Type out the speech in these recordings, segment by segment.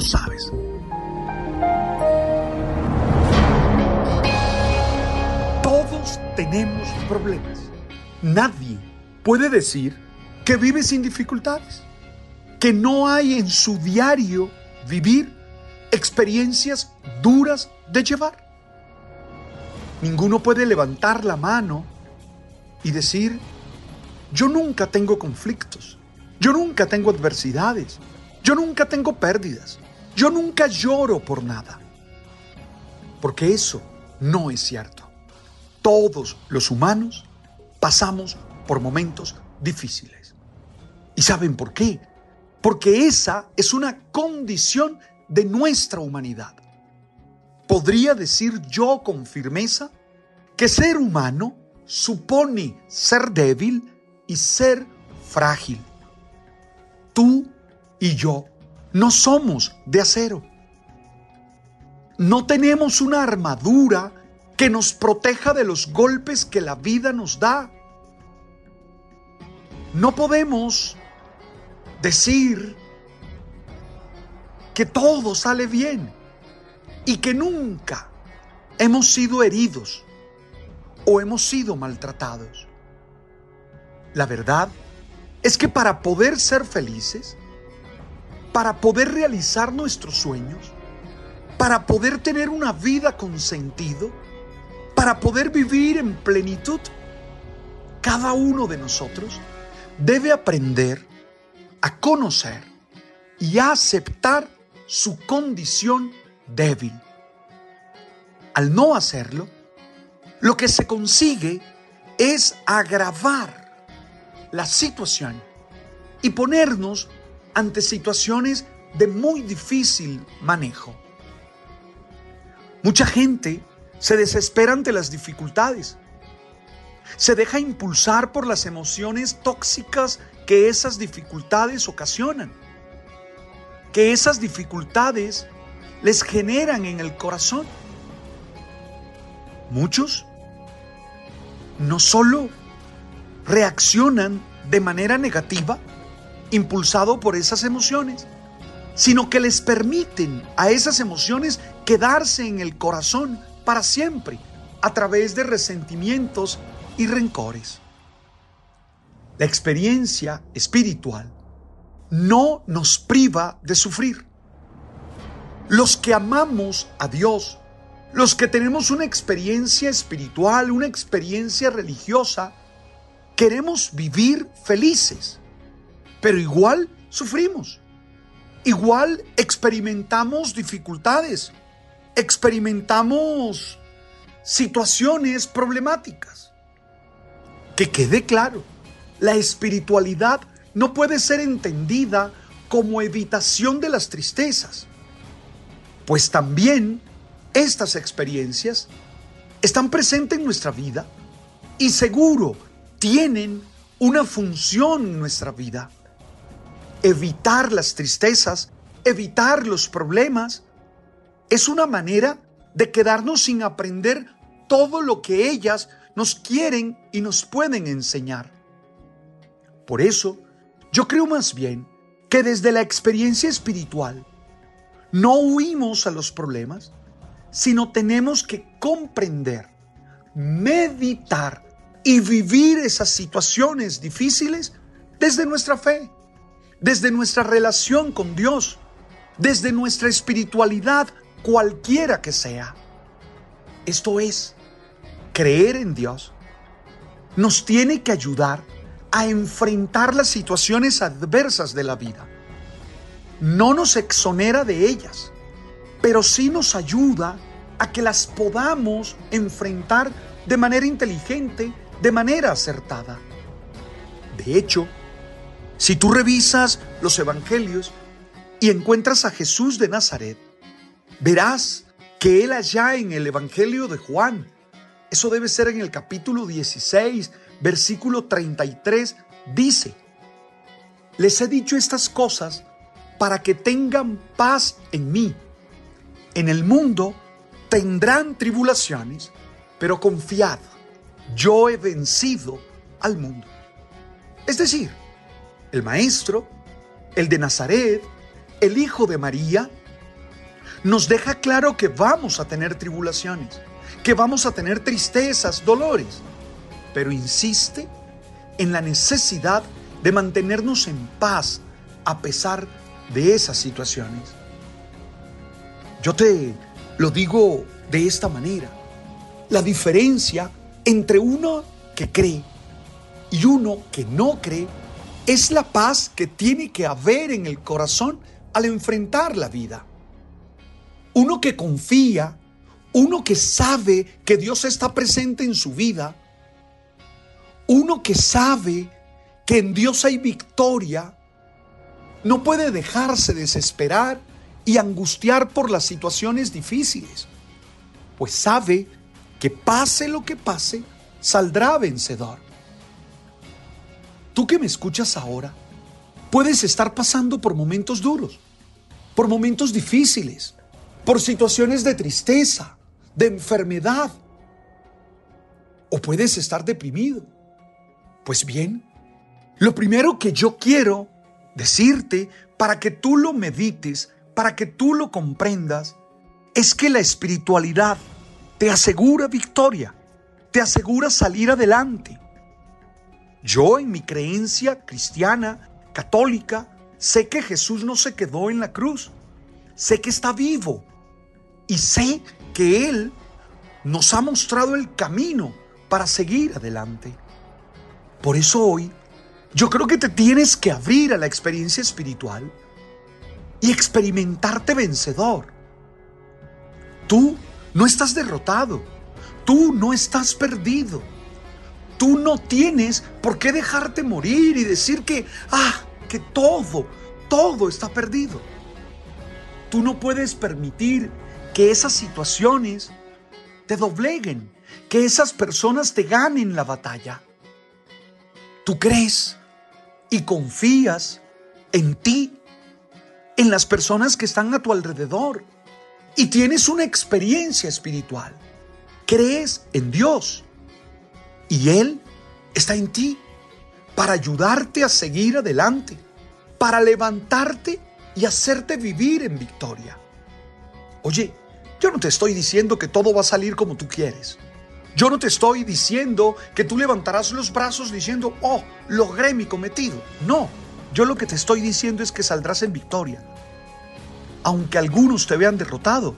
Sabes. Todos tenemos problemas. Nadie puede decir que vive sin dificultades, que no hay en su diario vivir experiencias duras de llevar. Ninguno puede levantar la mano y decir, yo nunca tengo conflictos, yo nunca tengo adversidades, yo nunca tengo pérdidas, yo nunca lloro por nada. Porque eso no es cierto. Todos los humanos pasamos por momentos difíciles. ¿Y saben por qué? Porque esa es una condición de nuestra humanidad. Podría decir yo con firmeza que ser humano supone ser débil y ser frágil. Tú y yo no somos de acero. No tenemos una armadura que nos proteja de los golpes que la vida nos da. No podemos decir que todo sale bien y que nunca hemos sido heridos o hemos sido maltratados. La verdad es que para poder ser felices, para poder realizar nuestros sueños, para poder tener una vida con sentido, para poder vivir en plenitud, cada uno de nosotros debe aprender a conocer y a aceptar su condición débil. Al no hacerlo, lo que se consigue es agravar la situación y ponernos ante situaciones de muy difícil manejo. Mucha gente se desespera ante las dificultades. Se deja impulsar por las emociones tóxicas que esas dificultades ocasionan. Que esas dificultades les generan en el corazón. Muchos no solo reaccionan de manera negativa, impulsado por esas emociones, sino que les permiten a esas emociones quedarse en el corazón para siempre a través de resentimientos y rencores. La experiencia espiritual no nos priva de sufrir. Los que amamos a Dios, los que tenemos una experiencia espiritual, una experiencia religiosa, queremos vivir felices, pero igual sufrimos. Igual experimentamos dificultades, experimentamos situaciones problemáticas. Que quede claro, la espiritualidad no puede ser entendida como evitación de las tristezas, pues también estas experiencias están presentes en nuestra vida y seguro tienen una función en nuestra vida. Evitar las tristezas, evitar los problemas, es una manera de quedarnos sin aprender todo lo que ellas nos quieren y nos pueden enseñar. Por eso, yo creo más bien que desde la experiencia espiritual no huimos a los problemas, sino tenemos que comprender, meditar y vivir esas situaciones difíciles desde nuestra fe, desde nuestra relación con Dios, desde nuestra espiritualidad cualquiera que sea. Esto es, creer en Dios nos tiene que ayudar a enfrentar las situaciones adversas de la vida. No nos exonera de ellas, pero sí nos ayuda a que las podamos enfrentar de manera inteligente, de manera acertada. De hecho, si tú revisas los evangelios y encuentras a Jesús de Nazaret, verás que él allá en el evangelio de Juan, eso debe ser en el capítulo 16, versículo 33, dice, les he dicho estas cosas para que tengan paz en mí. En el mundo tendrán tribulaciones, pero confiad, yo he vencido al mundo. Es decir, el Maestro, el de Nazaret, el Hijo de María, nos deja claro que vamos a tener tribulaciones, que vamos a tener tristezas, dolores, pero insiste en la necesidad de mantenernos en paz a pesar de esas situaciones. Yo te lo digo de esta manera. La diferencia entre uno que cree y uno que no cree es la paz que tiene que haber en el corazón al enfrentar la vida. Uno que confía, uno que sabe que Dios está presente en su vida, uno que sabe que en Dios hay victoria, no puede dejarse desesperar y angustiar por las situaciones difíciles, pues sabe que pase lo que pase, saldrá vencedor. Tú que me escuchas ahora, puedes estar pasando por momentos duros, por momentos difíciles, por situaciones de tristeza, de enfermedad, o puedes estar deprimido. Pues bien, lo primero que yo quiero decirte para que tú lo medites, para que tú lo comprendas, es que la espiritualidad te asegura victoria, te asegura salir adelante. Yo en mi creencia cristiana, católica, sé que Jesús no se quedó en la cruz, sé que está vivo y sé que Él nos ha mostrado el camino para seguir adelante. Por eso hoy yo creo que te tienes que abrir a la experiencia espiritual y experimentarte vencedor. Tú no estás derrotado, tú no estás perdido. Tú no tienes por qué dejarte morir y decir que, ah, que todo, todo está perdido. Tú no puedes permitir que esas situaciones te dobleguen, que esas personas te ganen la batalla. Tú crees y confías en ti, en las personas que están a tu alrededor y tienes una experiencia espiritual. Crees en Dios y Él está en ti para ayudarte a seguir adelante, para levantarte y hacerte vivir en victoria. Oye, yo no te estoy diciendo que todo va a salir como tú quieres. Yo no te estoy diciendo que tú levantarás los brazos diciendo, oh, logré mi cometido. No, yo lo que te estoy diciendo es que saldrás en victoria. Aunque algunos te vean derrotado,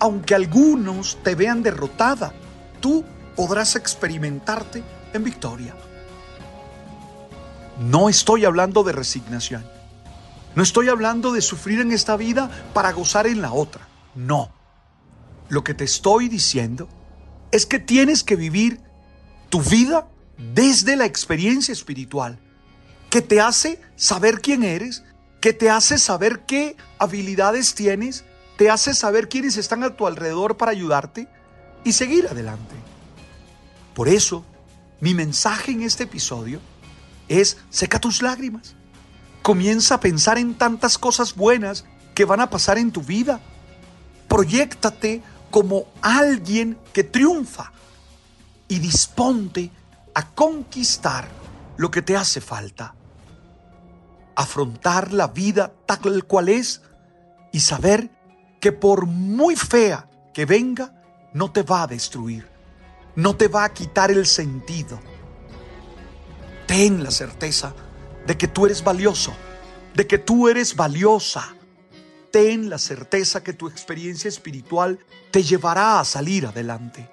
aunque algunos te vean derrotada, tú podrás experimentarte en victoria. No estoy hablando de resignación. No estoy hablando de sufrir en esta vida para gozar en la otra. No. Lo que te estoy diciendo es que tienes que vivir tu vida desde la experiencia espiritual, que te hace saber quién eres, que te hace saber qué habilidades tienes, te hace saber quiénes están a tu alrededor para ayudarte y seguir adelante. Por eso, mi mensaje en este episodio es seca tus lágrimas. Comienza a pensar en tantas cosas buenas que van a pasar en tu vida proyectate como alguien que triunfa y disponte a conquistar lo que te hace falta. Afrontar la vida tal cual es y saber que por muy fea que venga, no te va a destruir, no te va a quitar el sentido. Ten la certeza de que tú eres valioso, de que tú eres valiosa. Ten la certeza que tu experiencia espiritual te llevará a salir adelante.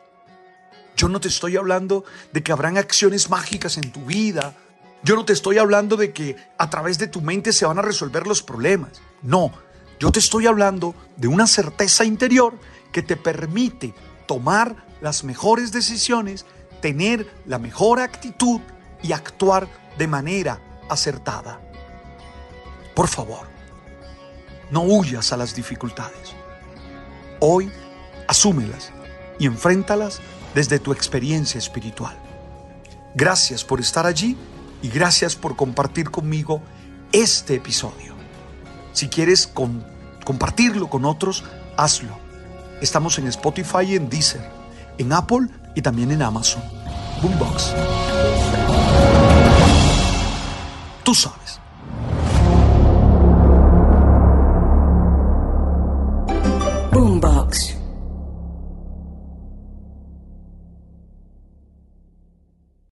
Yo no te estoy hablando de que habrán acciones mágicas en tu vida. Yo no te estoy hablando de que a través de tu mente se van a resolver los problemas. No, yo te estoy hablando de una certeza interior que te permite tomar las mejores decisiones, tener la mejor actitud y actuar de manera acertada. Por favor, no huyas a las dificultades. Hoy, asúmelas y enfréntalas desde tu experiencia espiritual. Gracias por estar allí y gracias por compartir conmigo este episodio. Si quieres compartirlo con otros, hazlo. Estamos en Spotify en Deezer, en Apple y también en Amazon. Boombox. Tú sabes. Boombox.